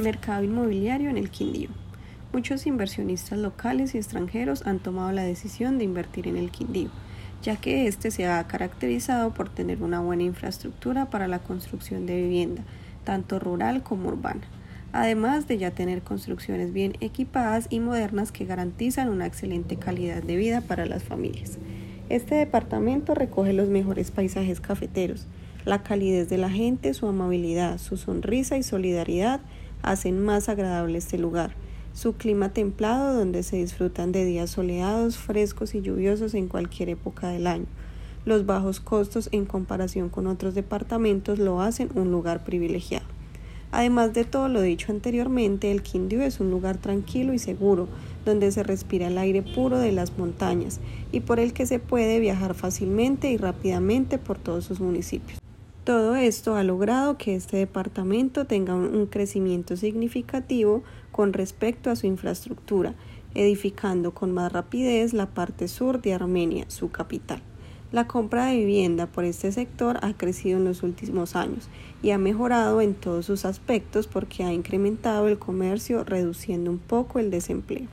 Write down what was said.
Mercado inmobiliario en el Quindío. Muchos inversionistas locales y extranjeros han tomado la decisión de invertir en el Quindío, ya que este se ha caracterizado por tener una buena infraestructura para la construcción de vivienda, tanto rural como urbana, además de ya tener construcciones bien equipadas y modernas que garantizan una excelente calidad de vida para las familias. Este departamento recoge los mejores paisajes cafeteros, la calidez de la gente, su amabilidad, su sonrisa y solidaridad hacen más agradable este lugar. Su clima templado donde se disfrutan de días soleados, frescos y lluviosos en cualquier época del año. Los bajos costos en comparación con otros departamentos lo hacen un lugar privilegiado. Además de todo lo dicho anteriormente, el Quindío es un lugar tranquilo y seguro, donde se respira el aire puro de las montañas y por el que se puede viajar fácilmente y rápidamente por todos sus municipios. Todo esto ha logrado que este departamento tenga un crecimiento significativo con respecto a su infraestructura, edificando con más rapidez la parte sur de Armenia, su capital. La compra de vivienda por este sector ha crecido en los últimos años y ha mejorado en todos sus aspectos porque ha incrementado el comercio reduciendo un poco el desempleo.